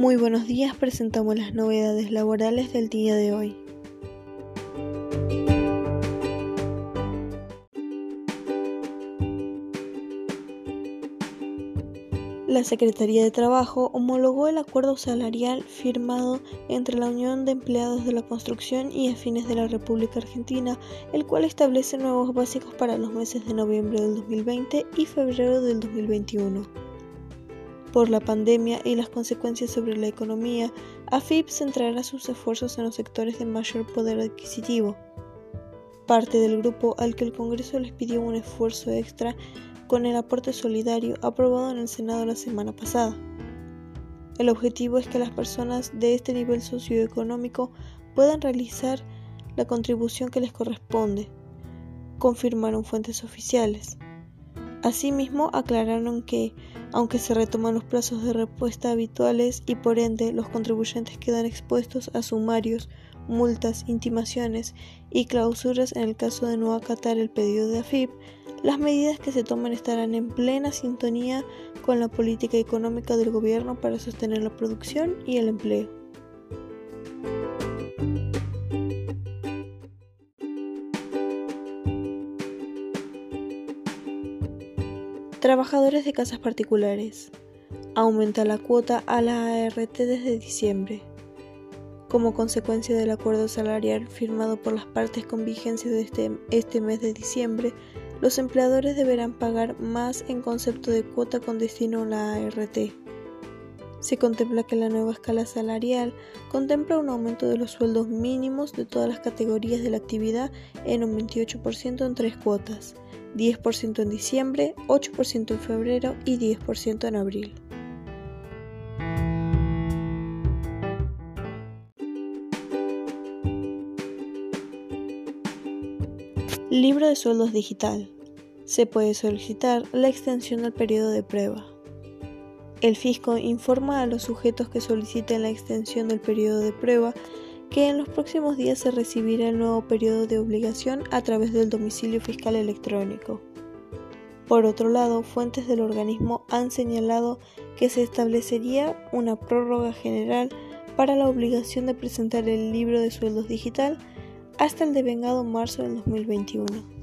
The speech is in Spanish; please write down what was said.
Muy buenos días, presentamos las novedades laborales del día de hoy. La Secretaría de Trabajo homologó el acuerdo salarial firmado entre la Unión de Empleados de la Construcción y Afines de la República Argentina, el cual establece nuevos básicos para los meses de noviembre del 2020 y febrero del 2021. Por la pandemia y las consecuencias sobre la economía, AFIP centrará sus esfuerzos en los sectores de mayor poder adquisitivo. Parte del grupo al que el Congreso les pidió un esfuerzo extra con el aporte solidario aprobado en el Senado la semana pasada. El objetivo es que las personas de este nivel socioeconómico puedan realizar la contribución que les corresponde, confirmaron fuentes oficiales. Asimismo, aclararon que, aunque se retoman los plazos de respuesta habituales y por ende los contribuyentes quedan expuestos a sumarios, multas, intimaciones y clausuras en el caso de no acatar el pedido de AFIP, las medidas que se toman estarán en plena sintonía con la política económica del gobierno para sostener la producción y el empleo. Trabajadores de casas particulares. Aumenta la cuota a la ART desde diciembre. Como consecuencia del acuerdo salarial firmado por las partes con vigencia de este, este mes de diciembre, los empleadores deberán pagar más en concepto de cuota con destino a la ART. Se contempla que la nueva escala salarial contempla un aumento de los sueldos mínimos de todas las categorías de la actividad en un 28% en tres cuotas, 10% en diciembre, 8% en febrero y 10% en abril. Libro de sueldos digital. Se puede solicitar la extensión del periodo de prueba. El fisco informa a los sujetos que soliciten la extensión del periodo de prueba que en los próximos días se recibirá el nuevo periodo de obligación a través del domicilio fiscal electrónico. Por otro lado, fuentes del organismo han señalado que se establecería una prórroga general para la obligación de presentar el libro de sueldos digital hasta el devengado marzo del 2021.